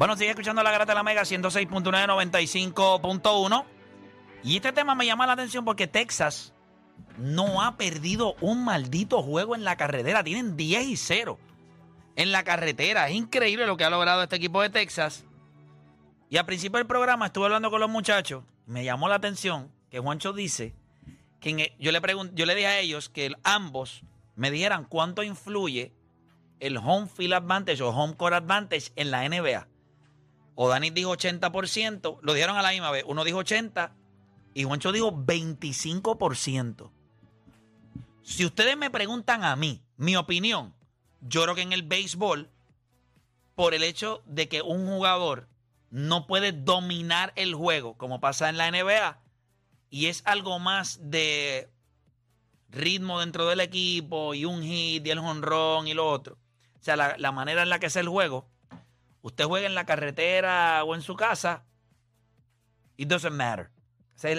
Bueno, sigue escuchando la Grata de la Mega 106.9, 95.1. Y este tema me llama la atención porque Texas no ha perdido un maldito juego en la carretera. Tienen 10 y 0 en la carretera. Es increíble lo que ha logrado este equipo de Texas. Y al principio del programa estuve hablando con los muchachos. Me llamó la atención que Juancho dice que el- yo, le yo le dije a ellos que ambos me dijeran cuánto influye el home field advantage o home court advantage en la NBA. O Dani dijo 80%, lo dijeron a la misma vez. Uno dijo 80 y Juancho dijo 25%. Si ustedes me preguntan a mí, mi opinión, yo creo que en el béisbol, por el hecho de que un jugador no puede dominar el juego, como pasa en la NBA, y es algo más de ritmo dentro del equipo, y un hit, y el jonrón, y lo otro. O sea, la, la manera en la que es el juego, usted juega en la carretera o en su casa, it doesn't matter. O sea,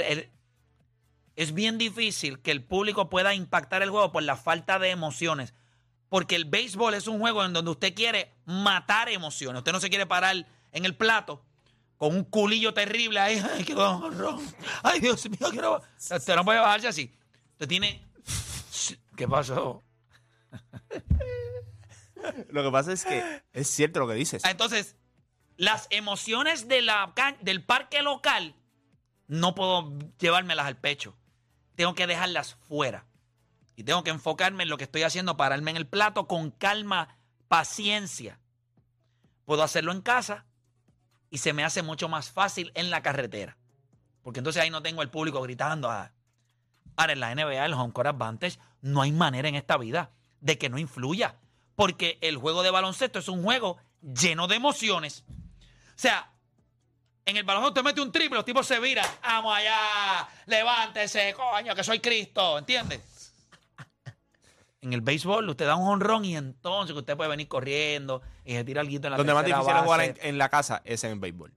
es bien difícil que el público pueda impactar el juego por la falta de emociones. Porque el béisbol es un juego en donde usted quiere matar emociones. Usted no se quiere parar en el plato con un culillo terrible ahí. Ay, qué. Ay, Dios mío, quiero. Usted no puede bajarse así. Usted tiene. ¿Qué pasó? Lo que pasa es que es cierto lo que dices. Entonces, las emociones del parque local no puedo llevármelas al pecho. Tengo que dejarlas fuera. Y tengo que enfocarme en lo que estoy haciendo, pararme en el plato con calma, paciencia. Puedo hacerlo en casa y se me hace mucho más fácil en la carretera. Porque entonces ahí no tengo el público gritando. ah. Ahora, en la NBA, el home court advantage, no hay manera en esta vida de que no influya. Porque el juego de baloncesto es un juego lleno de emociones. O sea, en el baloncesto usted mete un triple, los tipos se viran. Vamos allá, levántese, coño, que soy Cristo, ¿entiendes? En el béisbol usted da un honrón y entonces usted puede venir corriendo y se tira algo en la Donde más difícil es jugar en, la casa es en el béisbol.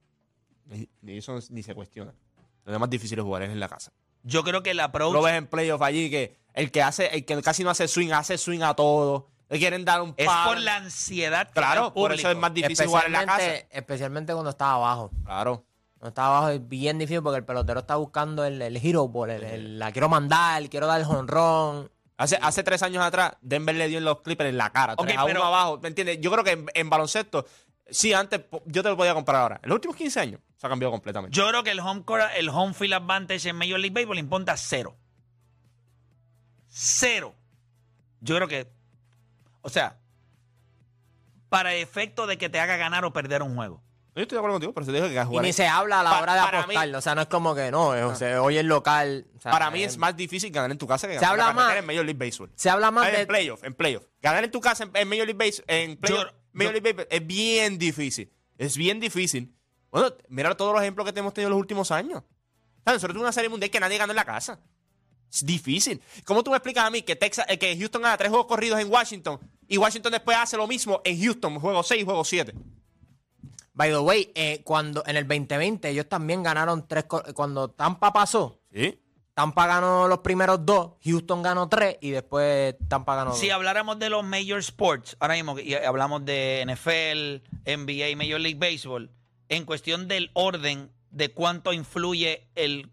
Y eso ni se cuestiona. Donde más difícil es jugar es en la casa. Yo creo que el approach... Lo ves en playoff allí que el que hace, el que casi no hace swing, hace swing a todo. Le quieren dar un Es palo. por la ansiedad que da Claro, por eso es público. más difícil jugar en la casa. Especialmente, especialmente cuando estaba abajo. Claro. Cuando estaba abajo es bien difícil porque el pelotero está buscando el, el hero ball, el- el- la quiero mandar, quiero dar el jonrón. Hace, hace tres años atrás, Denver le dio en los Clippers en la cara. Ok, 3 a 1 pero- abajo. ¿Me entiendes? Yo creo que en, en baloncesto, sí, antes po- yo te lo podía comprar ahora. En los últimos 15 años se ha cambiado completamente. Yo creo que el home, court- el home field advantage en Major League Baseball importa cero. Cero. Yo creo que, o sea, para efecto de que te haga ganar o perder un juego. Yo estoy de acuerdo contigo, pero se dijo que Y jugar ni en- se habla a la Pa- hora de apostar. o sea, no es como que no, es- o sea, hoy es local. o sea, Para mí eh, es más difícil ganar en tu casa que Se ganar habla más- en Major League Baseball. Se habla más de. En playoff, en playoff. Ganar en tu casa en, en Major League Baseball, en playoff, Yo- Major yo- League Baseball es bien difícil. Es bien difícil. Bueno, mira todos los ejemplos que te hemos tenido en los últimos años. O sea, nosotros tuvimos una serie mundial que nadie ganó en la casa. Es difícil. ¿Cómo tú me explicas a mí que Texas, eh, que Houston gana tres juegos corridos en Washington y Washington después hace lo mismo en Houston, juego 6, juego 7? By the way, eh, cuando en el 2020 ellos también ganaron tres. Cuando Tampa pasó, ¿Sí? Tampa ganó los primeros dos, Houston ganó tres y después Tampa ganó Si dos. habláramos de los major sports, ahora mismo y hablamos de NFL, NBA y Major League Baseball, en cuestión del orden de cuánto influye el,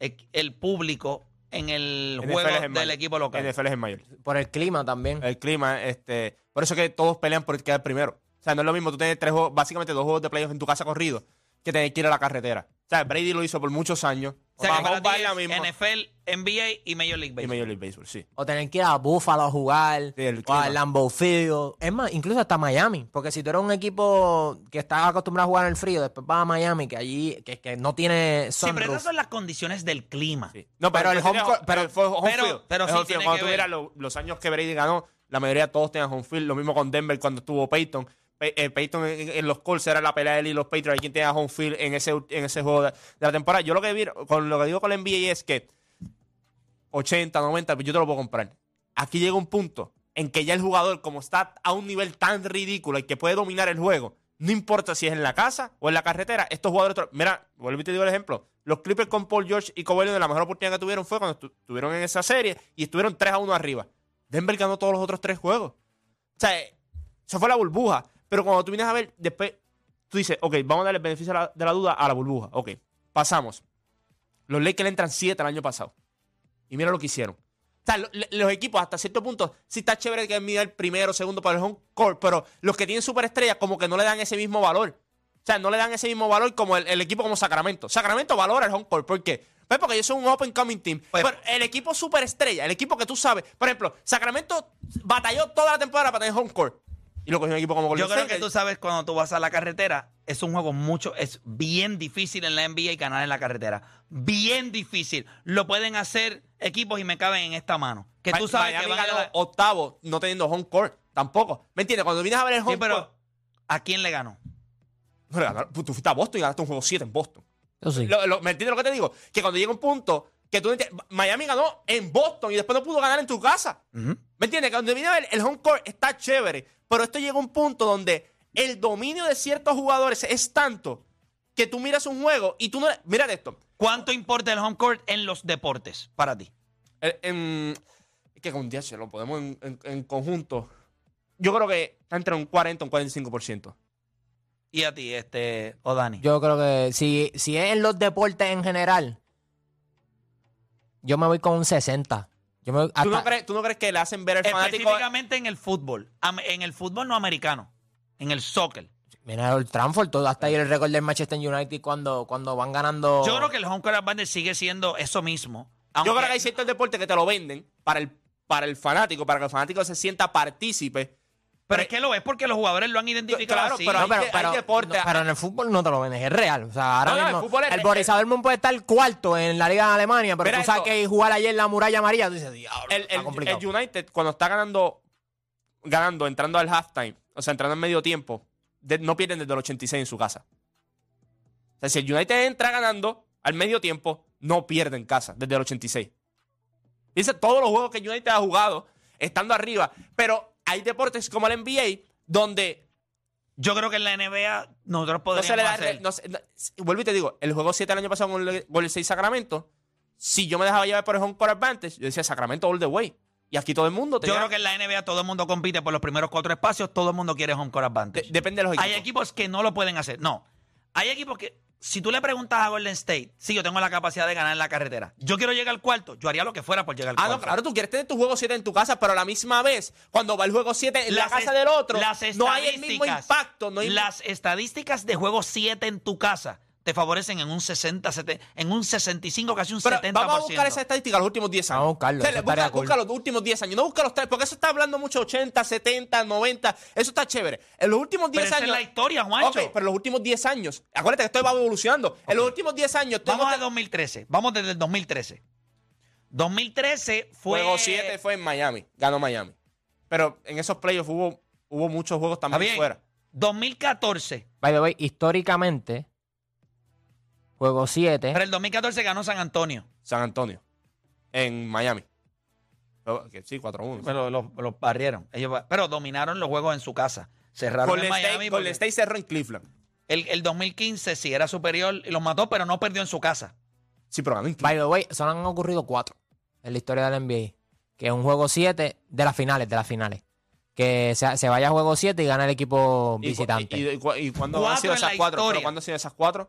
el público en el NFL juego del mayor. equipo local. NFL es en mayor. Por el clima también. El clima, este. Por eso que todos pelean por quedar primero. O sea, no es lo mismo tú tienes tres juegos, básicamente dos juegos de playoff en tu casa corrido, que tener que ir a la carretera. O sea, Brady lo hizo por muchos años. O sea, que para ti es. NFL, NBA y Major League Y Baseball. Major League Baseball, sí. O tener que ir a Buffalo a jugar. Sí, el o a clima. Lambeau Field. Es más, incluso hasta Miami. Porque si tú eres un equipo que está acostumbrado a jugar en el frío, después vas a Miami, que allí que, que no tiene Sí, pero sunroof. esas son las condiciones del clima. Sí. No, Pero el pero, home el court- pero, fue home pero- field. pero Es sí home field. tiene Cuando que ver. lo- los años que Brady ganó, la mayoría todos tenían home field. Lo mismo con Denver cuando estuvo Peyton. Eh, Peyton en, los Colts era la pelea de él y los Patriots. ¿Quién tenía home field en ese, en ese juego de, de la temporada? Yo lo que vi, con lo que digo con la NBA es que 80, 90, pues yo te lo puedo comprar. Aquí llega un punto en que ya el jugador, como está a un nivel tan ridículo y que puede dominar el juego, no importa si es en la casa o en la carretera, estos jugadores. Mira, vuelvo y te digo el ejemplo. Los Clippers con Paul George y Kawhi Leonard, la mejor oportunidad que tuvieron fue cuando estu- estuvieron en esa serie y estuvieron 3 a 1 arriba. Denver ganó todos los otros tres juegos. O sea, eh, eso fue la burbuja. Pero cuando tú vienes a ver, después tú dices, ok, vamos a darle el beneficio de la, de la duda a la burbuja. Ok, pasamos. Los Lakers entran 7 el año pasado. Y mira lo que hicieron. O sea, lo- le- los equipos hasta cierto punto sí está chévere que mida el primero, segundo para el home court, pero los que tienen superestrellas como que no le dan ese mismo valor. O sea, no le dan ese mismo valor como el, el equipo como Sacramento. Sacramento valora el home court. ¿Por qué? Pues porque ellos son un open coming team. Pues- pero el equipo superestrella, el equipo que tú sabes. Por ejemplo, Sacramento batalló toda la temporada para tener home court. Y lo cogió un equipo como Golden Yo creo State, que tú sabes cuando tú vas a la carretera, es un juego mucho, es bien difícil en la NBA ganar en la carretera. Bien difícil. Lo pueden hacer equipos y me caben en esta mano. Que tú sabes Miami que van a ganó la- octavo no teniendo home court. Tampoco. ¿Me entiendes? Cuando vienes a ver el home Sí, pero court. ¿a quién le ganó? No le ganaron. Tú fuiste a Boston y ganaste un juego 7 en Boston. Sí. Lo- lo- ¿Me entiendes lo que te digo? Que cuando llega un punto que tú no entiendes- Miami ganó en Boston y después no pudo ganar en tu casa. Ujú. ¿Me entiendes? Que cuando viene a ver el home court está chévere, pero esto llega a un punto donde el dominio de ciertos jugadores es tanto que tú miras un juego y tú no. Mira esto. ¿Cuánto importa el home court en los deportes para ti? Eh, en- es que con 10 lo podemos en, en- en conjunto. Yo creo que está entre un 40 y un 45%. Y a ti, este, o Dani. Yo creo que si, si es en los deportes en general, yo me voy con un 60. Yo me ¿Tú, no crees, tú no crees que le hacen ver al fanático? Específicamente en el fútbol. En el fútbol no americano. En el soccer. Mira el Transford, todo hasta ahí el récord del Manchester United cuando, cuando van ganando. Yo creo que el home court advantage sigue siendo eso mismo. Yo aunque- creo que hay ciertos deportes que te lo venden para el, para el fanático, para que el fanático se sienta partícipe. Pero es que lo es porque los jugadores lo han identificado Claro, así. pero No, hay pero, hay pero- deporte- no, pero en el fútbol no te lo vendes, es real. O sea, ahora No, no, el fútbol es- el Borussia Dortmund puede estar cuarto en la Liga de Alemania, pero tú sabes esto. que jugar ayer en la muralla amarilla, tú dices, diablo, El, está el- complicado. el United, cuando está ganando, ganando, entrando al halftime, o sea, entrando en medio tiempo, de- no pierden desde el 86 en su casa. O sea, si el United entra ganando al medio tiempo, no pierde en casa desde el 86. Dice todos los juegos que el United ha jugado estando arriba, pero hay deportes como el NBA donde Yo creo que en la NBA nosotros no podríamos se le da. hacer- no se- no- vuelvo y te digo, el juego 7 el año pasado con el Golden State Sacramento, si yo me dejaba llevar por el home court advantage, yo decía Sacramento all the way. Y aquí todo el mundo Yo tenía- creo que en la NBA todo el mundo compite por los primeros cuatro espacios, todo el mundo quiere home court de- advantage. depende de los equipos. Hay equipos que no lo pueden hacer. No. Hay equipos que, si tú le preguntas a Golden State, sí, yo tengo la capacidad de ganar en la carretera. Yo quiero llegar al cuarto, yo haría lo que fuera por llegar al Ah, no, cuarto. claro, tú quieres tener tu juego 7 en tu casa, pero a la misma vez, cuando va el juego 7 en la casa del otro, las no hay el mismo impacto. No hay Las estadísticas de juego 7 en tu casa te favorecen en un 60, 70, en un 65, casi un pero 70%. vamos a buscar esa estadística los últimos 10 años. Vamos a buscarlo, O sea, busca, busca los últimos 10 años. No busca los tres, porque eso está hablando mucho 80, 70, 90. Eso está chévere. En los últimos 10 Pero esa es años. la historia, Juancho. Ok, pero en los últimos 10 años. Acuérdate que esto va evolucionando. En los últimos 10 años. Vamos a 2013. Vamos desde el 2013. 2013 fue. Juego 7 fue en Miami. Ganó Miami. Pero en esos playoffs hubo, hubo muchos juegos también fuera. 2014. By the way, históricamente, juego 7. Pero el 2014 ganó San Antonio. San Antonio. En Miami. Pero, que sí, 4-1. Pero los, los barrieron. Ellos, pero dominaron los juegos en su casa. Cerraron Golden en Miami. State, Golden State cerró en Cleveland. el, el 2015 sí era superior y los mató, pero no perdió en su casa. Sí, pero ganó en Cleveland. By the way, solo han ocurrido cuatro en la historia del NBA. Que es un juego 7 de las finales, de las finales. Que se, se vaya a juego 7 y gana el equipo ¿Y cu- visitante. ¿Y, y, cu- y cuándo han sido esas cuatro? historia. ¿Pero cuándo han sido esas cuatro?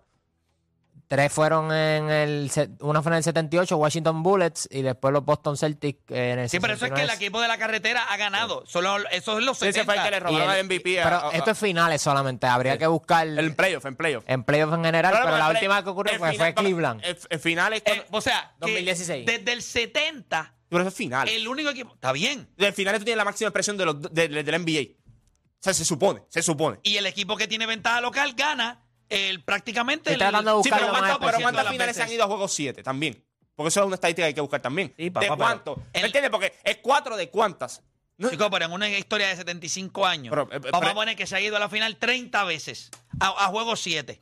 Tres fueron en el. Una fue en el 78, Washington Bullets, y después los Boston Celtics eh, en el Sí, pero eso es que el 69. equipo de la carretera ha ganado. Solo, eso es los Sí, ese 70. fue el que le robaron el- el MVP. a- Pero a- esto es finales solamente. Habría que buscar En playoff, en playoff. en playoffs en general, pero la play- última que ocurrió fue, final- fue Cleveland. El, el final es. Eh, o sea, que 2016. desde el 70, pero eso es final. el único equipo. Está bien. El final tú tienes la máxima presión de los, de- de- del NBA. O sea, se supone, se supone. Y el equipo que tiene ventaja local gana el, prácticamente. Estoy tratando de Sí, buscar pero lo más ¿cuántas, pero específico ¿cuántas las finales se han veces. ido a juego 7 también? Porque eso es una estadística que hay que buscar también. Sí, papá, ¿De pero cuánto? el- ¿Me entiendes? Porque es 4 de cuántas. No- Chicos, pero en una historia de 75 años, Pero, eh, vamos pero- a poner que se ha ido a la final 30 veces, a, a juego 7.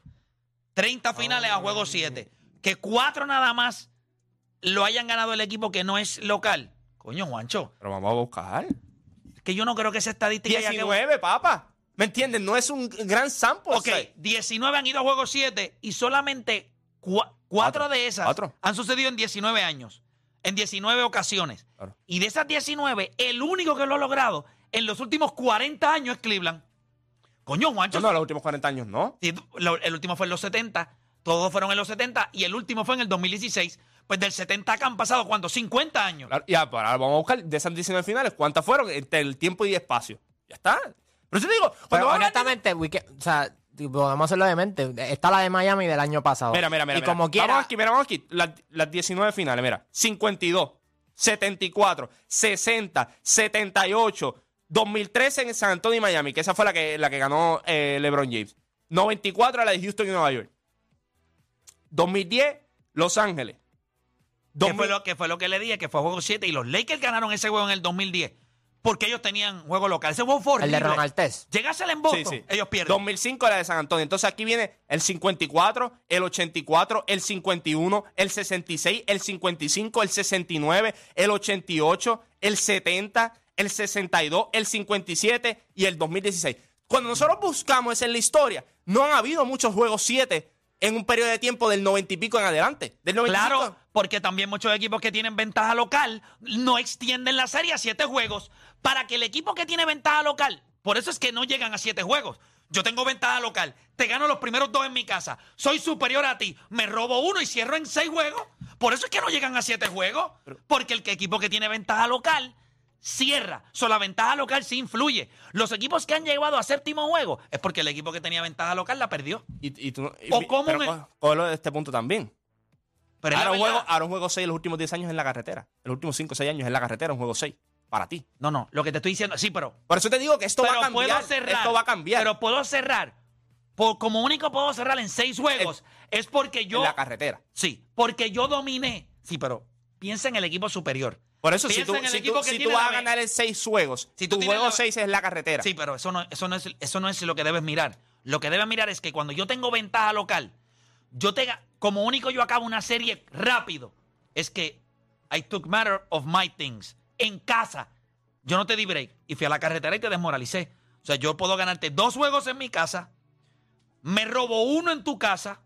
30 finales a juego 7. Que cuatro nada más lo hayan ganado el equipo que no es local. Coño, Juancho, Pero vamos a buscar. es que yo no creo que esa estadística haya que... 19, papá. ¿Me entiendes? No es un gran sample. Ok, size. 19 han ido a juego 7 y solamente cua- cuatro Cuatro. de esas Cuatro. han sucedido en 19 años, en 19 ocasiones. Claro. Y de esas 19, el único que lo ha logrado en los últimos 40 años es Cleveland. Coño, Juancho. No, no, los últimos 40 años no. Sí, lo- el último fue en los 70, todos fueron en los 70 y el último fue en el 2016. Pues del 70 acá han pasado, ¿cuánto? 50 años. Claro, Ya, ahora vamos a buscar de esas 19 finales, ¿cuántas fueron entre el tiempo y espacio? Ya está. Pero yo te digo, cuando Pero van a- honestamente, we can- o sea, tipo, podemos hacerlo de mente. Está la de Miami del año pasado. Mira, mira, mira. Y mira. como quiera. Vamos aquí, mira, vamos aquí. Las, las 19 finales, mira. 52, 74, 60, 78, 2013 en San Antonio y Miami, que esa fue la que, la que ganó eh, LeBron James. 94 la de Houston y Nueva York. 2010, Los Ángeles. Que 2000 fue, lo, que fue lo que le dije, que fue juego 7 y los Lakers ganaron ese juego en el 2010 porque ellos tenían juego local. Ese juego fue el de horrible. Ron Artest. Llegásela en Boston, Sí, sí. ellos pierden. 2005 la de San Antonio. Entonces aquí viene el 54, el 84, el 51, el 66, el 55, el 69, el 88, el 70, el 62, el 57 y el 2016. Cuando nosotros buscamos eso en la historia, no han habido muchos juegos 7 en un periodo de tiempo del 90 y pico en adelante. Del 95. Claro, porque también muchos equipos que tienen ventaja local no extienden la serie a siete juegos para que el equipo que tiene ventaja local, por eso es que no llegan a siete juegos. Yo tengo ventaja local, te gano los primeros dos en mi casa, soy superior a ti, me robo uno y cierro en seis juegos. Por eso es que no llegan a siete juegos, porque el equipo que tiene ventaja local cierra. So, la ventaja local sí influye. Los equipos que han llegado a séptimo juego es porque el equipo que tenía ventaja local la perdió. Y, y tú y- O cómo pero me- co- cógelo de este punto también. Pero Ahora un, juego, ahora un juego 6 los últimos 10 años en la carretera. Los últimos 5 o 6 años en la carretera, un juego 6. Para ti. No, no, lo que te estoy diciendo, sí, pero Por eso te digo que esto va a cambiar. puedo cerrar. esto va a cambiar Pero puedo cerrar. Por, como único puedo cerrar en seis juegos. es porque yo. en la carretera. Sí, porque yo dominé. Sí, pero piensa en el equipo superior. Por eso, si tú, en el si equipo tú, que si tiene tú vas a ganar en 6 juegos, Si tú tu juego la- 6 es la carretera. Sí, pero eso no, eso, no es, eso no es lo que debes mirar. Lo que debes mirar es que cuando yo tengo ventaja local, yo te, como único yo acabo una serie rápido. Es que I took matter of my things. En casa, yo no te di break. Y fui a la carretera y te desmoralicé. O sea, yo puedo ganarte dos juegos en mi casa, me robo uno en tu casa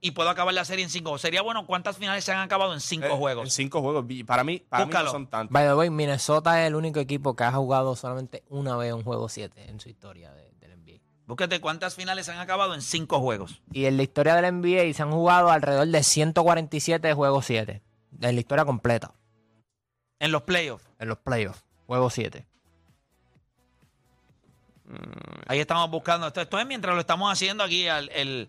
y puedo acabar la serie en cinco. Sería bueno cuántas finales se han acabado en cinco Eh, En juegos. 5 juegos. Y Para mí, para mí no son tantos. By the way, Minnesota es el único equipo que ha jugado solamente una vez un juego 7 en su historia de- del NBA. Búsquete cuántas finales se han acabado en cinco juegos. Y en la historia del NBA se han jugado alrededor de 147 juegos 7. En la historia completa. En los playoffs. En los playoffs. Juego 7. Ahí estamos buscando. Esto, esto es mientras lo estamos haciendo aquí. al- el,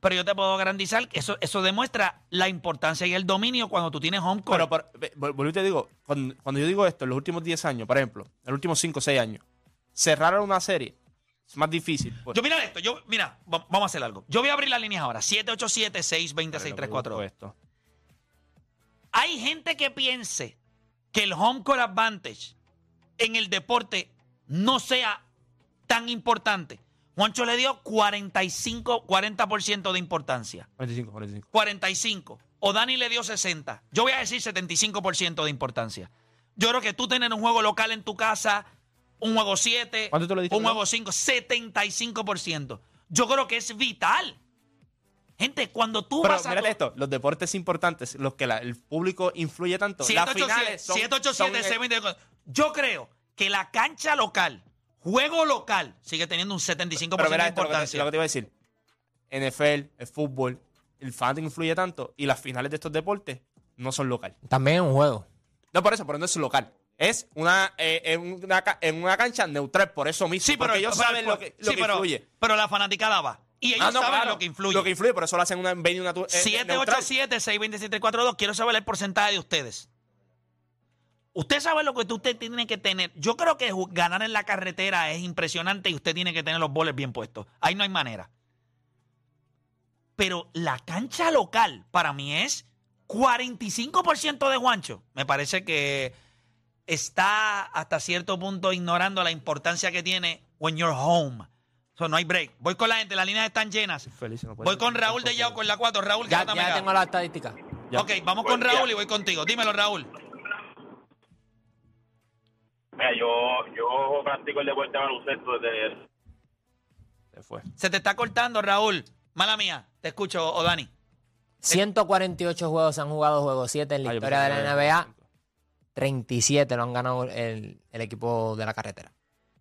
pero yo te puedo garantizar que eso, eso demuestra la importancia y el dominio cuando tú tienes home court. Pero, por- ve- vol- vuelvo y te digo, cuando, cuando yo digo esto, en los últimos 10 años, por ejemplo, en los últimos 5 o 6 años, cerrar una serie es más difícil. pues. yo mira esto. Yo, mira, va- vamos a hacer algo. Yo voy a abrir las líneas ahora. 787-620-6342. Busco esto. Hay gente que piense que el home court advantage en el deporte no sea tan importante. Juancho le dio 45, 40% de importancia. 45, 45. 45. O Dani le dio 60. Yo voy a decir 75% de importancia. Yo creo que tú tener un juego local en tu casa, un juego 7, ¿Cuánto tú le diste, un juego 5, 75%. Yo creo que es vital. Gente, cuando tú Pero vas a... mírate esto, los deportes importantes, los que la- el público influye tanto, las finales son, 787 son- 787 Yo creo que la cancha local, juego local, sigue teniendo un 75% Pero mira de esto, lo que, te, importancia. lo que te iba a decir. NFL, el fútbol, el fanatic influye tanto y las finales de estos deportes no son local. También es un juego. No por eso, pero no es local. Es una, eh, en, una en una cancha neutral, por eso mismo. Sí, pero porque ellos pero- saben lo que, lo sí, que pero- influye. Pero la fanaticada va. Y ellos Ah, no, saben claro, lo que influye. Lo que influye, por eso lo hacen una, en venue natu- eh, neutral. 787-627-342. Quiero saber el porcentaje de ustedes. Usted sabe lo que usted tiene que tener. Yo creo que ganar en la carretera es impresionante y usted tiene que tener los boles bien puestos. Ahí no hay manera. Pero la cancha local para mí es 45% de Juancho. Me parece que está hasta cierto punto ignorando la importancia que tiene when you're home. So, no hay break. Voy con la gente, las líneas están llenas. Feliz, no Voy con Raúl de Yauco en la 4. Raúl, Ya, ya tengo la estadística. Ya. Ok, vamos con Raúl y voy contigo. Dímelo, Raúl. Mira, yo, yo practico el deporte de baloncesto desde... Se fue. Se te está cortando, Raúl. Mala mía. Te escucho, o Dani. 148 juegos se han jugado juego 7 en la yo historia de la NBA. 37 lo han ganado el, el equipo de la carretera.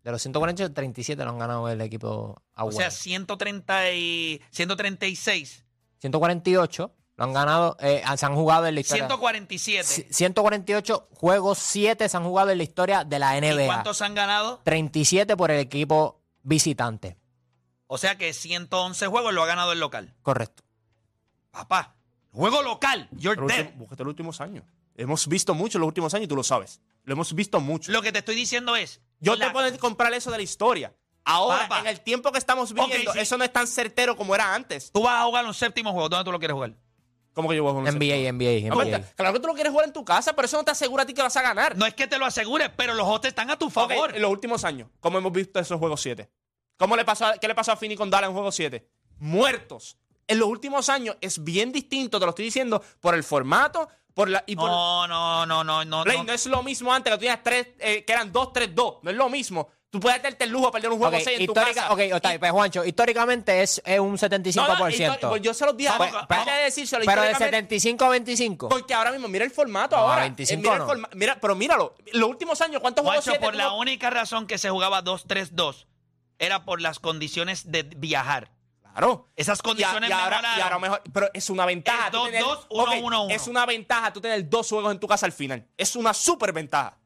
De los 148, 37 lo han ganado el equipo O Agüero. sea, 130 y 136, 148 lo han ganado, eh, se han jugado en la historia. 147. C- 148 juegos, 7 se han jugado en la historia de la ¿Y NBA. cuántos han ganado? 37 por el equipo visitante. O sea que 111 juegos lo ha ganado el local. Correcto. Papá, juego local, you're Pero dead. último- los últimos años. Hemos visto mucho en los últimos años y tú lo sabes. Lo hemos visto mucho. Lo que te estoy diciendo es. Yo la- te puedo comprar eso de la historia. Ahora, Papá. en el tiempo que estamos viviendo, sí. eso no es tan certero como era antes. Tú vas a jugar un séptimo juego. ¿Dónde tú lo quieres jugar? ¿Cómo que yo voy a jugar un NBA, séptimo? NBA, No, NBA. Claro que tú lo quieres jugar en tu casa, pero eso no te asegura a ti que vas a ganar. No es que te lo asegures, pero los hosts están a tu favor. en los últimos años, ¿cómo hemos visto esos juegos 7? ¿Cómo le pasó a- ¿Qué le pasó a Fini con Dallas en juego 7? Muertos. En los últimos años es bien distinto, te lo estoy diciendo, por el formato por la, y por... No, no, no, no, no. Play, no. no es lo mismo antes que tú tenías tres, eh, que eran 2-3-2. No es lo mismo. Tú puedes darte el lujo de perder un juego Ok, 6 en tu casa. ok, bien, pues, Juancho, históricamente es, es un 75%. No, no, pues yo se los dije antes de decírselo, pero de históricamente- 75 a 25. Porque ahora mismo, mira el formato No, ahora. 25 Eh, mira, el forma- mira, pero míralo. Los últimos años, ¿cuántos juegos Juancho, 7 por la única razón que se jugaba 2-3-2 era por las condiciones de viajar. Claro. Esas Y, a- condiciones y ahora, mejoraron. y ahora mejor. Pero es una ventaja. Es tú tener- 2-2, 1-1-1. ok, Es una ventaja tú tener dos juegos en tu casa al final. Es una súper ventaja.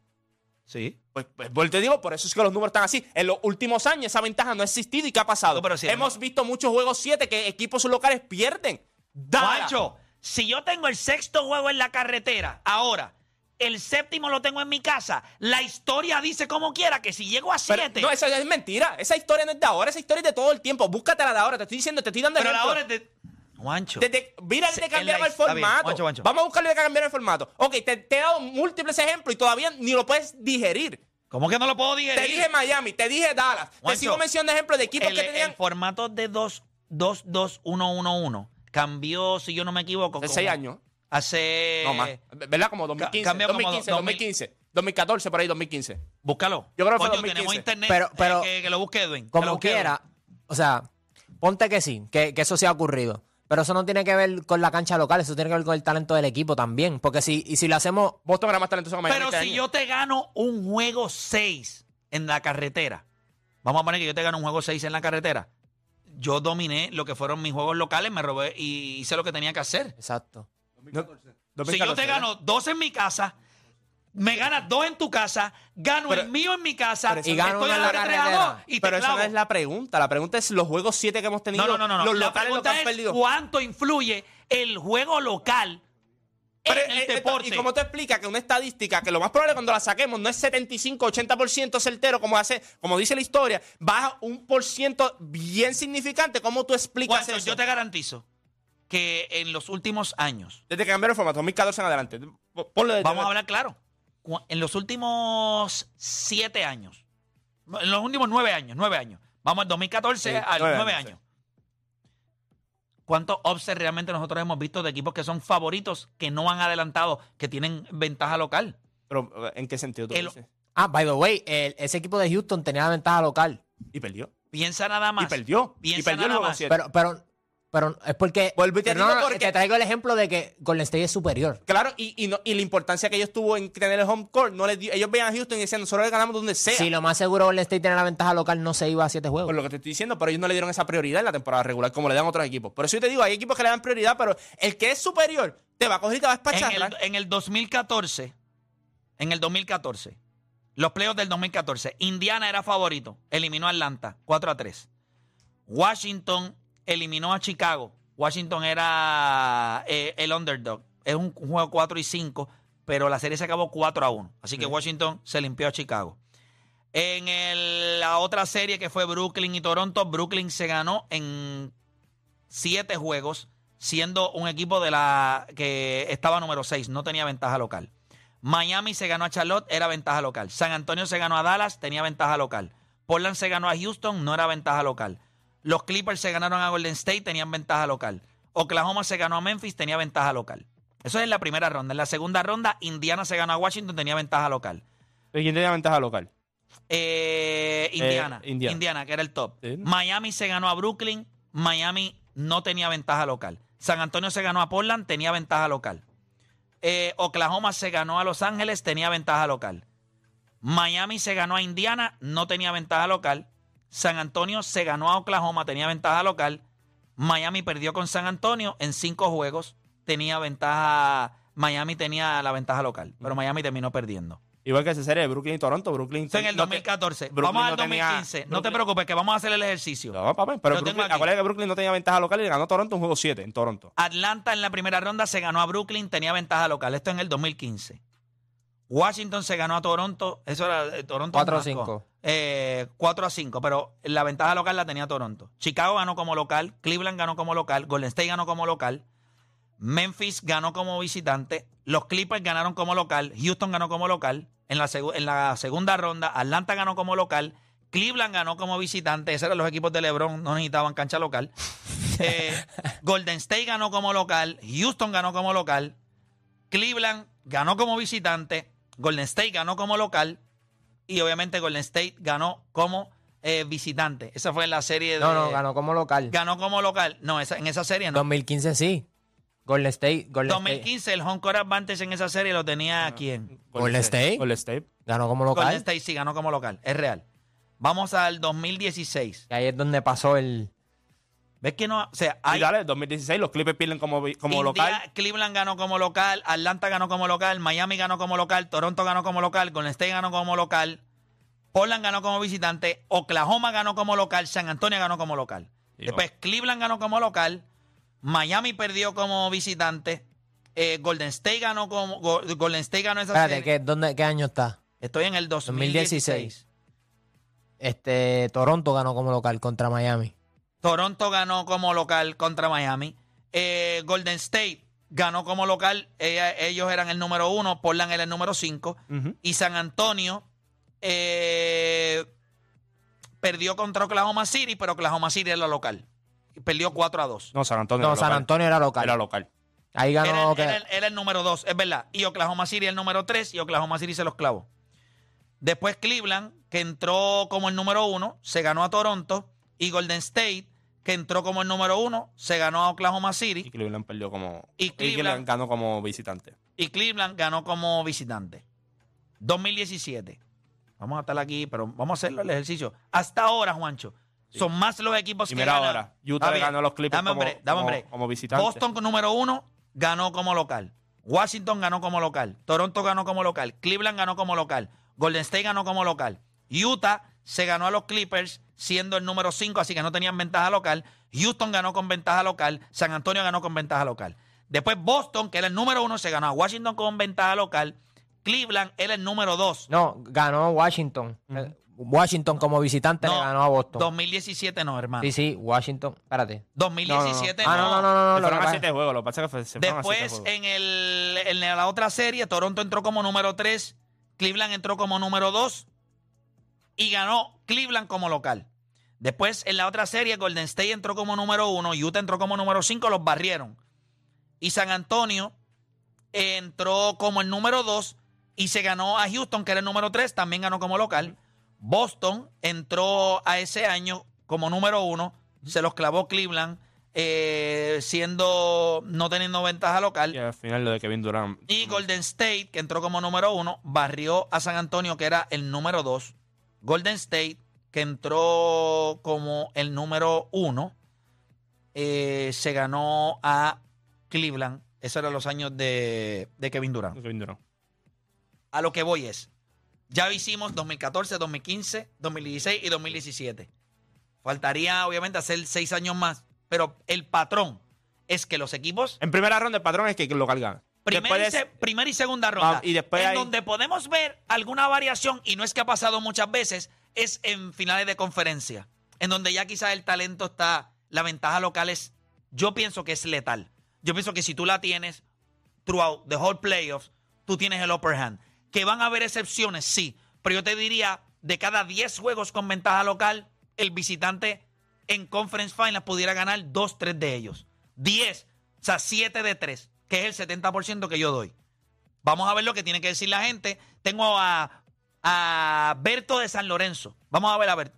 Sí. Pues, pues pues, te digo, por eso es que los números están así. En los últimos años esa ventaja no ha existido. ¿Y qué ha pasado? No, pero si Hemos no- visto muchos juegos 7 que equipos locales pierden. Dala. Juancho, si yo tengo el sexto juego en la carretera, ahora, el séptimo lo tengo en mi casa, la historia dice como quiera que si llego a Pero, siete. no, eso es mentira. Esa historia no es de ahora, esa historia es de todo el tiempo. Búscatela de ahora. Te estoy diciendo, te estoy dando pero la hora es de. Juancho. Desde, mira en la cambiaron el está bien, formato. Juancho, Juancho. Vamos a buscarle de que cambiaron el formato. Ok, te, te he dado múltiples ejemplos y todavía ni lo puedes digerir. ¿Cómo que no lo puedo digerir? Te dije Miami, te dije Dallas. te sigo mencionando ejemplos de equipos el, que tenían el formato de 2-2-1-1-1 cambió, si yo no me equivoco. como seis años. Hace. no más. ¿Verdad? Como 2015. cambió como 2015, dos- 2015. 2014, por ahí, 2015. Búscalo. Yo creo que fue Coño, 2015. tenemos internet. Pero- eh, pero- que, que lo busque Edwin. que lo Como busque Edwin. quiera, o sea, ponte que sí, que, que eso sí ha ocurrido. Pero eso no tiene que ver con la cancha local, eso tiene que ver con el talento del equipo también. Porque si, y si lo hacemos, Boston era más talentoso que Miami. Pero este si año. yo te gano un juego 6 en la carretera, vamos a poner que yo te gano un juego 6 en la carretera, yo dominé lo que fueron mis juegos locales, me robé y hice lo que tenía que hacer. exacto. Si yo 2014, te gano dos en mi casa, me ganas dos en tu casa, gano Pero- el mío en mi casa, y gano estoy la a carretera. dos y te Pero esa no es la pregunta. La pregunta es los juegos 7 que hemos tenido. No, no, no, no. Los La locales lo que pregunta han es perdido. cuánto influye el juego local Pero, en el eh, esto- deporte. ¿Y cómo te explica que una estadística que lo más probable cuando la saquemos no es 75-80% certero, como hace, como dice la historia, baja un por ciento bien significante? ¿Cómo tú explicas eso? yo te garantizo que en los últimos años, Desde que cambiaron el formato, 2014 en adelante. Ponlo desde- vamos a hablar claro, en los últimos siete años, en los últimos nueve años, nueve años, vamos al 2014 Sí, al nueve nueve años, años. ¿Cuántos offsets realmente nosotros hemos visto de equipos que son favoritos, que no han adelantado, que tienen ventaja local? Pero, ¿en qué sentido tú El- dices? Ah, by the way, el- ese equipo de Houston tenía la ventaja local. Y perdió. Piensa nada más. Y perdió. Y perdió el nada juego más. 7. Pero, pero, pero es porque. Vuelvo y te digo porque- te traigo el ejemplo de que Golden State es superior. Claro, y, y, no- y la importancia que ellos tuvo en tener el home court, no les dio- ellos veían a Houston y decían, nosotros le ganamos donde sea. Si lo más seguro Golden State tiene la ventaja local, no se iba a siete juegos. Por lo que te estoy diciendo, pero ellos no le dieron esa prioridad en la temporada regular, como le dan otros equipos. Por eso yo te digo, hay equipos que le dan prioridad, pero el que es superior te va a coger y te va a En despachar. el, en el 2014, en el 2014, los playoffs del 2014, Indiana era favorito, eliminó a Atlanta 4 a 3. Washington eliminó a Chicago. Washington era eh, el underdog. Es un, juego 4 y 5, pero la serie se acabó 4 a 1. Así que Washington se limpió a Chicago. En el- la otra serie que fue Brooklyn y Toronto, Brooklyn se ganó en siete juegos, siendo un equipo de la que estaba número 6, no tenía ventaja local. Miami se ganó a Charlotte, era ventaja local. San Antonio se ganó a Dallas, tenía ventaja local. Portland se ganó a Houston, no era ventaja local. Los Clippers se ganaron a Golden State, tenían ventaja local. Oklahoma se ganó a Memphis, tenía ventaja local. Eso es en la primera ronda. En la segunda ronda, Indiana se ganó a Washington, tenía ventaja local. ¿Y quién tenía ventaja local? Eh, Indiana, Eh, Indiana. Indiana, que era el top. Miami se ganó a Brooklyn. Miami no tenía ventaja local. San Antonio se ganó a Portland, tenía ventaja local. Eh, Oklahoma se ganó a Los Ángeles, tenía ventaja local. Miami se ganó a Indiana, no tenía ventaja local. San Antonio se ganó a Oklahoma, tenía ventaja local. Miami perdió con San Antonio en cinco juegos, tenía ventaja. Miami tenía la ventaja local, pero Miami terminó perdiendo. Igual que esa serie de Brooklyn y Toronto. Brooklyn Esto en el no te- 2014. Brooklyn vamos al no tenía- 2015. no te preocupes, que vamos a hacer el ejercicio. No, papá, pero Brooklyn, acuérdate que Brooklyn no tenía ventaja local y le ganó Toronto un juego 7 en Toronto. Atlanta en la primera ronda se ganó a Brooklyn, tenía ventaja local. Esto en el 2015. Washington se ganó a Toronto. Eso era eh, Toronto. 4 a marcó. 5. Eh, 4 a 5, pero la ventaja local la tenía Toronto. Chicago ganó como local, Cleveland ganó como local, Golden State ganó como local, Memphis ganó como visitante, los Clippers ganaron como local, Houston ganó como local, en la, segu- en la segunda ronda Atlanta ganó como local, Cleveland ganó como visitante, esos eran los equipos de LeBron, no necesitaban cancha local. Eh, Golden State ganó como local, Houston ganó como local, Cleveland ganó como visitante, Golden State ganó como local y obviamente Golden State ganó como eh, visitante. Esa fue la serie de... No, no, ganó como local. Ganó como local. No, esa- en esa serie no. 2015 sí. Golden State. Golden State 2015 el home court advantage en esa serie lo tenía quién? Golden State. Golden State. ganó como Golden local. State sí ganó como local. Es real. Vamos al 2016. Y ahí es donde pasó el. ¿Ves que no? O sea, Y hay... dale, 2016 los Clippers pierden como, como India- local. Cleveland ganó como local, Atlanta ganó como local, Miami ganó como local, Toronto ganó como local, Golden State ganó como local, Portland ganó como visitante, Oklahoma ganó como local, San Antonio ganó como local. Después Cleveland ganó como local, Miami perdió como visitante, eh, Golden State ganó como Go- Golden State ganó esa Espérate, serie. ¿qué, dónde, ¿qué año está? Estoy en el 2016. 2016. Este, Toronto ganó como local contra Miami. Toronto ganó como local contra Miami. Eh, Golden State ganó como local. Ella- ellos eran el número uno. Portland era el número cinco. Y San Antonio eh, perdió contra Oklahoma City, pero Oklahoma City era la local. Perdió 4 a 2. No, San Antonio. No, era San local. Antonio era local. Era local. Ahí ganó. Era, que- era el- era el número 2, es verdad. Y Oklahoma City el número 3 y Oklahoma City se los clavó. Después Cleveland, que entró como el número 1, se ganó a Toronto. Y Golden State, que entró como el número 1, se ganó a Oklahoma Y City. Cleveland perdió como. Y Cleveland- ganó como visitante. Y Cleveland ganó como visitante. 2017. Vamos a estar aquí, pero vamos a hacerlo el ejercicio. Hasta ahora, Juancho, son más los equipos Y que mira ganan. ahora, Utah le ganó a los Clippers Dame como- dame visitante. Boston con número uno ganó como local. Washington ganó como local. Toronto ganó como local. Cleveland ganó como local. Golden State ganó como local. Utah se ganó a los Clippers siendo el número 5, así que no tenían ventaja local. Houston ganó con ventaja local. San Antonio ganó con ventaja local. Después Boston, que era el número uno, se ganó a Washington con ventaja local. Cleveland era el número 2. No, ganó Washington. Eh, Washington como visitante le ganó a Boston. 2017 no, hermano. Sí, sí, Washington. Espérate. 2017 Ah, no, no, no, no. Se lo fueron que a siete juegos. Lo que pasa es que fue- se fueron a siete Después, juegos. en, el, en la otra serie, Toronto entró como número 3, Cleveland entró como número 2 y ganó Cleveland como local. Después, en la otra serie, Golden State entró como número 1, Utah entró como número 5, los barrieron. Y San Antonio entró como el número 2 y se ganó a Houston, que era el número 3, también ganó como local. Boston entró a ese año como número 1, se los clavó Cleveland, eh, siendo no teniendo ventaja local. Y al final lo de Kevin Durant. Y Golden State, que entró como número uno, barrió a San Antonio, que era el número dos. Golden State, que entró como el número uno, eh, se ganó a Cleveland. Esos eran los años de, de Kevin Durant. Kevin Durant. A lo que voy es, ya hicimos 2014, 2015, 2016 y 2017. Faltaría, obviamente, hacer seis años más, pero el patrón es que los equipos En primera ronda el patrón es que lo cargan. Primera, y, de- se- primera y segunda ronda. Ah, y después en hay- donde podemos ver alguna variación, y no es que ha pasado muchas veces, es en finales de conferencia. En donde ya quizás el talento está, la ventaja local es, yo pienso que es letal. Yo pienso que si tú la tienes throughout the whole playoffs, tú tienes el upper hand. Que van a haber excepciones, sí. Pero yo te diría, de cada 10 juegos con ventaja local, el visitante en Conference Finals pudiera ganar 2, 3 de ellos. 10, o sea, 7 de 3, que es el 70% que yo doy. Vamos a ver lo que tiene que decir la gente. Tengo a, a Berto de San Lorenzo. Vamos a ver a Berto.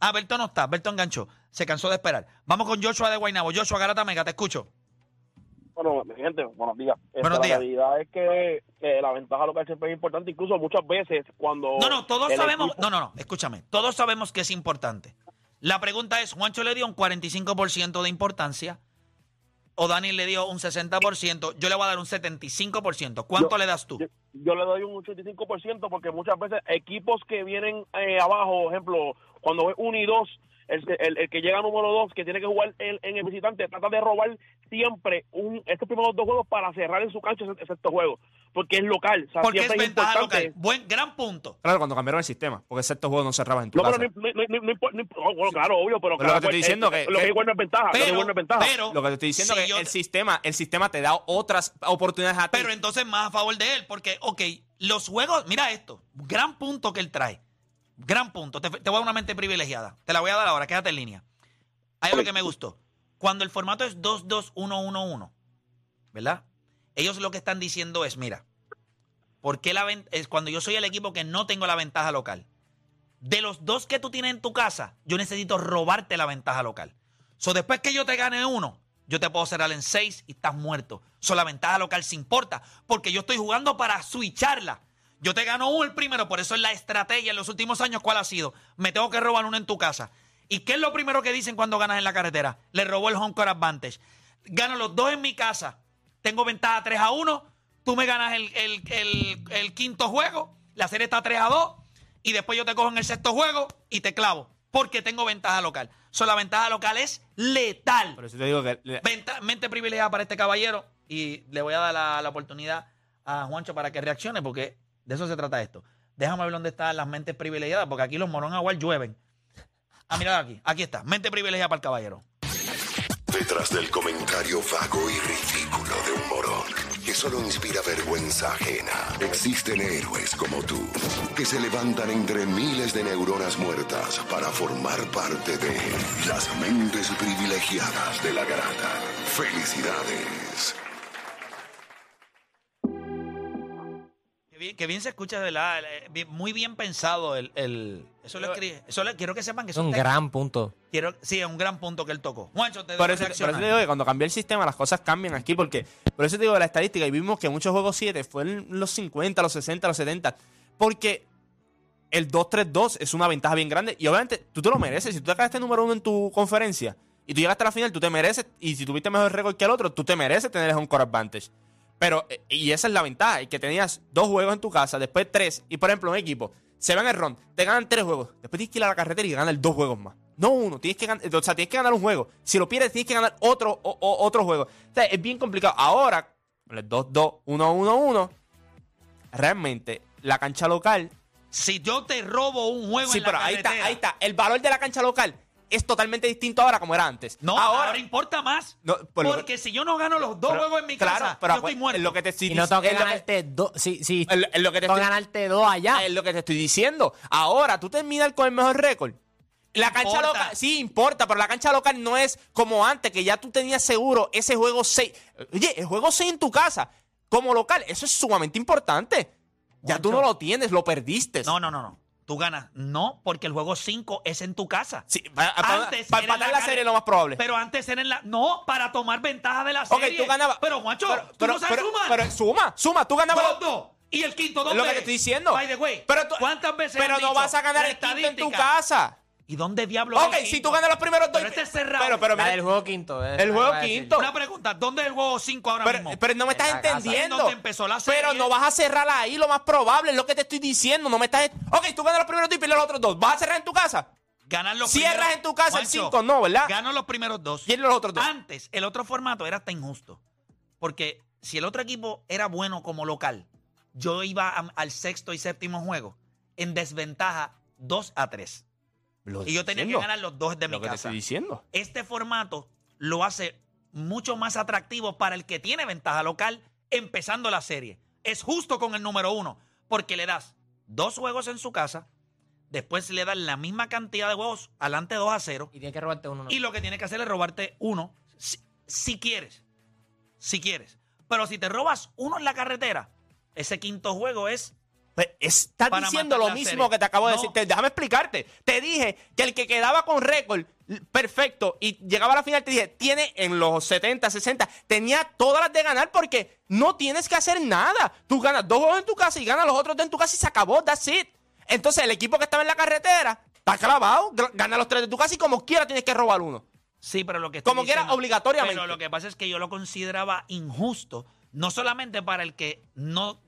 Ah, Berto no está. Berto enganchó. Se cansó de esperar. Vamos con Joshua de Guaynabo. Joshua Garata Mega, te escucho. Bueno, gente, buenos días. Buenos la realidad es que, que la ventaja local siempre es importante, incluso muchas veces cuando... No, no, todos sabemos. equipo- No, no, no, escúchame. Todos sabemos que es importante. La pregunta es: Juancho le dio un 45% de importancia. O Dani le dio un 60%. Yo le voy a dar un 75%. ¿Cuánto Yo- le das tú? Yo, yo le doy un 85% porque muchas veces equipos que vienen eh, abajo, por ejemplo, cuando es 1 y 2, el, el- el que llega número 2, que tiene que jugar en, en el visitante, trata de robar siempre un, estos primeros dos juegos para cerrar en su cancha ese, ese estos juegos, porque es local. O sea, Porque es ventaja local. Buen, gran punto. Claro, cuando cambiaron el sistema, porque ciertos juegos no cerraban en tu No, casa. pero no, no, no, no, no bueno, claro, obvio, pero, Pero lo que te claro, estoy diciendo eh, que- lo que es bueno es ventaja, lo que es Pero, es ventaja. pero, Lo que te estoy diciendo si es que yo- el sistema, el sistema te da otras oportunidades a ti. Pero entonces más a favor de él, porque, ok, los juegos, mira esto, gran punto que él trae. Gran punto. Te, te voy a dar una mente privilegiada. Te la voy a dar ahora, quédate en línea. Hay algo que me gustó. Cuando el formato es 2-2-1-1-1, ¿verdad? Ellos lo que están diciendo es, mira, ¿por qué la es cuando yo soy el equipo que no tengo la ventaja local? De los dos que tú tienes en tu casa, yo necesito robarte la ventaja local. So, después que yo te gane uno, yo te puedo cerrar en seis y estás muerto. So, la ventaja local se importa, porque yo estoy jugando para switcharla. Yo te gano uno el primero, por eso es la estrategia en los últimos años, ¿cuál ha sido? Me tengo que robar uno en tu casa. ¿Y qué es lo primero que dicen cuando ganas en la carretera? Le robó el home court advantage. Gano los dos en mi casa. Tengo ventaja 3 a 1. Tú me ganas el, el- el- el quinto juego. La serie está 3 a 2. Y después yo te cojo en el sexto juego y te clavo. Porque tengo ventaja local. So, la ventaja local es letal. Por eso te digo que Venta- mente privilegiada para este caballero. Y le voy a dar la, la oportunidad a Juancho para que reaccione, porque de eso se trata esto. Déjame ver dónde están las mentes privilegiadas, porque aquí los morón agual llueven. Ah, mira aquí. Aquí está. Mente privilegiada para el caballero. Detrás del comentario vago y ridículo de un morón que solo inspira vergüenza ajena, existen héroes como tú que se levantan entre miles de neuronas muertas para formar parte de las mentes privilegiadas de la grata. Felicidades. Qué bien, se escucha, de verdad. Eh, Muy bien pensado el. el- eso lo escribe. Eso le- quiero que sepan que Es un está- gran punto. Quiero, sí, es un gran punto que él tocó. Juancho, te Por eso, por eso te digo que cuando cambió el sistema las cosas cambian aquí porque por eso te digo de la estadística y vimos que muchos juegos 7 fue en los 50, los 60, los 70 porque el 2-3-2 es una ventaja bien grande y obviamente tú te lo mereces. Si tú te quedaste número uno en tu conferencia y tú llegaste a la final, tú te mereces y si tuviste mejor récord que el otro, tú te mereces tener un core advantage. Pero, eh, y esa es la ventaja, y que tenías dos juegos en tu casa, después tres, y por ejemplo, un equipo, se van el round, te ganan tres juegos, después tienes que ir a la carretera y ganar dos juegos más. No uno, tienes que, o sea, tienes que ganar un juego. Si lo pierdes, tienes que ganar otro, o- o- otro juego. O sea, es bien complicado. Ahora, con el 2-2, 1-1-1, realmente la cancha local. Si yo te robo un juego Sí, en la pero ahí está, ahí está. El valor de la cancha local es totalmente distinto ahora como era antes. No, ahora, importa más. No, por lo que- porque si yo no gano los dos pero- juegos en mi claro, casa, pero yo estoy acu- muerto. es lo que te estoy Y no tengo que ganarte dos. Sí, sí. es lo- es lo que te estoy- ganarte dos allá. Es lo que te estoy diciendo. Ahora, tú terminas con el mejor récord. La cancha Importa. local, sí importa, pero la cancha local no es como antes, que ya tú tenías seguro ese juego 6. Oye, el juego 6 en tu casa, como local, eso es sumamente importante. Ya tú no lo tienes, lo perdiste. No, no, no, no. Tú ganas. No, porque el juego 5 es en tu casa. Sí, para, para- Antes para empatar en la la serie lo más probable. Pero antes era en la. No, para tomar ventaja de la ok, serie. tú ganabas. Pero, Juancho, pero, tú pero- no sabes pero- sumar. Pero suma, suma, tú ganabas. Dos. Y el quinto, ¿dónde? lo que te estoy diciendo. By the way, Pero tú- ¿cuántas veces Pero no dicho vas a ganar el quinto en tu casa. ¿Y dónde diablos Ok, el si tú ganas los primeros dos. Pero este es cerrado. Pero, pero La mira, del juego quinto. eh, El juego quinto. Una pregunta, ¿dónde es el juego 5 ahora Pero, mismo? pero no me estás En la casa. entendiendo. En donde empezó la serie. Pero no vas a cerrar ahí, lo más probable, es lo que te estoy diciendo. No me estás. Ok, tú ganas los primeros dos y pierdes los otros dos. ¿Vas a cerrar en tu casa? Ganar los Cierras primeros- en tu casa el Juancho, cinco, no, ¿verdad? Gano los primeros dos. Pierdes los otros dos. Antes, el otro formato era hasta injusto. Porque si el otro equipo era bueno como local, yo iba a- al sexto y séptimo juego en desventaja 2 a 3. Lo Y yo tenía que ganar los dos de mi te casa. estoy diciendo. Este formato lo hace mucho más atractivo para el que tiene ventaja local empezando la serie. Es justo con el número uno, porque le das dos juegos en su casa, después le das la misma cantidad de juegos adelante 2 a 0, Y tienes que robarte uno. ¿no? y lo que tienes que hacer es robarte uno, si, si quieres. Si quieres. Pero si te robas uno en la carretera, ese quinto juego es estás Para diciendo lo mismo serie. que te acabo de No. decir. Déjame explicarte. Te dije que el que quedaba con récord perfecto y llegaba a la final, te dije, tiene en los 70, 60, tenía todas las de ganar porque no tienes que hacer nada. Tú ganas dos juegos en tu casa y ganas los otros dos en tu casa y se acabó. That's it. Entonces el equipo que estaba en la carretera está clavado, gana los tres de tu casa y como quiera tienes que robar uno. Sí, pero lo que Como quiera, obligatoriamente. Pero lo que pasa es que yo lo consideraba injusto, no solamente para el que no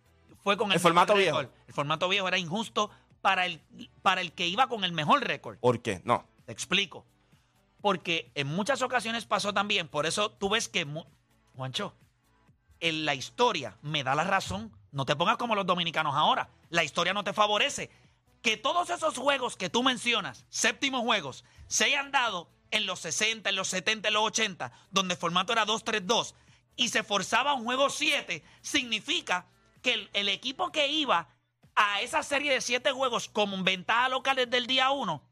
fue con el, El formato viejo. récord. El formato viejo era injusto para el, para el que iba con el mejor récord. ¿Por qué? No. Te explico. Porque en muchas ocasiones pasó también, por eso tú ves que, Juancho, en la historia me da la razón. No te pongas como los dominicanos ahora. La historia no te favorece. Que todos esos juegos que tú mencionas, séptimos juegos, se hayan dado en los 60, en los 70, en los 80, donde el formato era 2-3-2 y se forzaba un juego 7, significa que el, el equipo que iba a esa serie de 7 juegos con ventaja local desde el día 1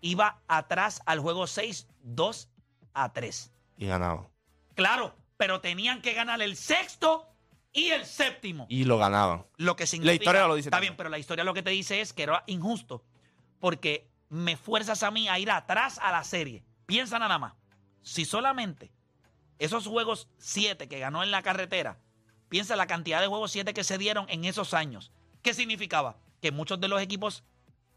iba atrás al juego 6, 2 a 3. Y ganaban. Claro, pero tenían que ganar el sexto y el séptimo. Y lo ganaban. Lo que significa. historia lo dice Está también. bien, pero la historia lo que te dice es que era injusto. Porque me fuerzas a mí a ir atrás a la serie. Piensa nada más. Si solamente esos juegos 7 que ganó en la carretera, piensa la cantidad de juegos 7 que se dieron en esos años. ¿Qué significaba? Que muchos de los equipos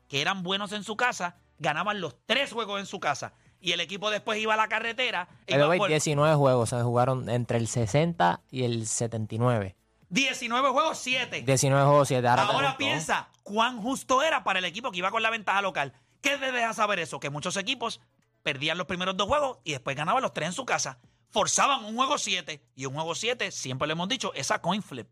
que eran buenos en su casa ganaban los tres juegos en su casa. Y el equipo después iba a la carretera. e iba way, por 19 juegos se jugaron entre el 60 y el 79. 19 juegos, 7. 19 juegos, 7. Ahora, Ahora piensa cuán justo era para el equipo que iba con la ventaja local. ¿Qué te deja saber eso? Que muchos equipos perdían los primeros dos juegos y después ganaban los tres en su casa. Forzaban un juego 7 y un juego 7, siempre lo hemos dicho, es a coin flip.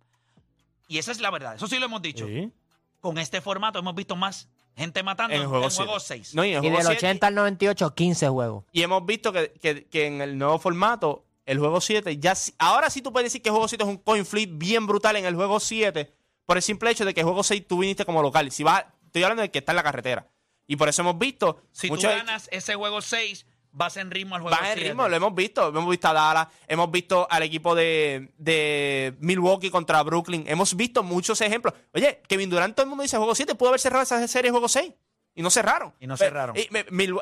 Y esa es la verdad, eso sí lo hemos dicho. Sí. Con este formato hemos visto más gente matando En el juego juego, 7. 6. No, y en Y juego del 7 80 al 98, 15 juegos. Y hemos visto que, que- que en el nuevo formato, el juego 7, ya ahora sí tú puedes decir que el juego 7 es un coin flip bien brutal en el juego 7, por el simple hecho de que el juego 6 tú viniste como local. Si vas, estoy hablando de que está en la carretera. Y por eso hemos visto Si tú ganas ese juego 6, vas en ritmo al juego Van en 7. ritmo, lo hemos visto. Hemos visto a Dallas, hemos visto al equipo de, de Milwaukee contra Brooklyn. Hemos visto muchos ejemplos. Oye, Kevin Durant, todo el mundo dice juego 7, pudo haber cerrado esa serie juego 6. Y no cerraron. Y no Pe- cerraron. y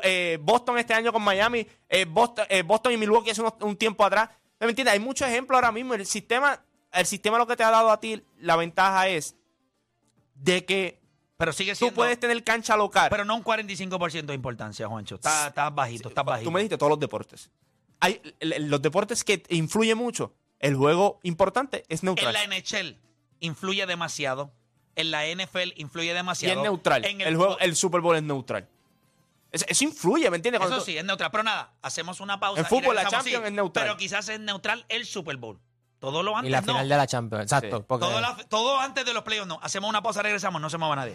eh, Boston este año con Miami, eh, Boston, eh, Boston y Milwaukee hace unos- un tiempo atrás. ¿Me entiendes? Hay muchos ejemplos ahora mismo. El sistema, el sistema lo que te ha dado a ti, la ventaja es de que Pero sigue tú puedes tener cancha local. Pero no un 45% de importancia, Juancho. Está, está bajito, está bajito. Tú me dijiste todos los deportes. Hay los deportes que influyen mucho. El juego importante es neutral. En la NHL influye demasiado. En la NFL influye y demasiado. es neutral. En el, el, juego, el Super Bowl es neutral. Es- eso influye, ¿me entiendes? Cuando Eso tú- sí, es neutral. Pero nada, hacemos una pausa. En y fútbol, la. Champions Sí, es neutral. Pero quizás es neutral el Super Bowl. Todo lo antes Y la no. final de la Champions. Exacto. Sí. porque- todo, la- todo antes de los playoffs no. Hacemos una pausa, regresamos. No se mueva nadie.